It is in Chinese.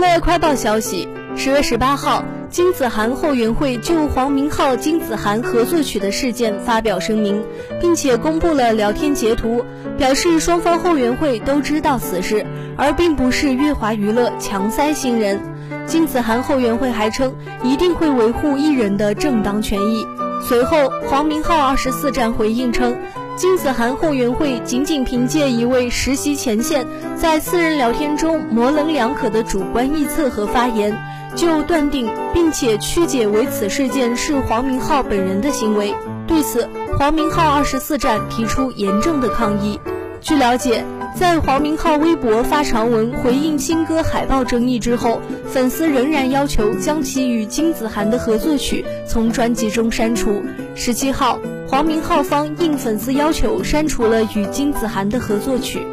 乐快报消息，十月十八号，金子涵后援会就黄明昊、金子涵合作曲的事件发表声明，并且公布了聊天截图，表示双方后援会都知道此事，而并不是乐华娱乐强塞新人。金子涵后援会还称，一定会维护艺人的正当权益。随后，黄明昊二十四站回应称。金子涵后援会仅仅凭借一位实习前线在私人聊天中模棱两可的主观臆测和发言，就断定并且曲解为此事件是黄明昊本人的行为。对此，黄明昊二十四站提出严正的抗议。据了解，在黄明昊微博发长文回应新歌海报争议之后，粉丝仍然要求将其与金子涵的合作曲从专辑中删除。十七号。黄明昊方应粉丝要求删除了与金子涵的合作曲。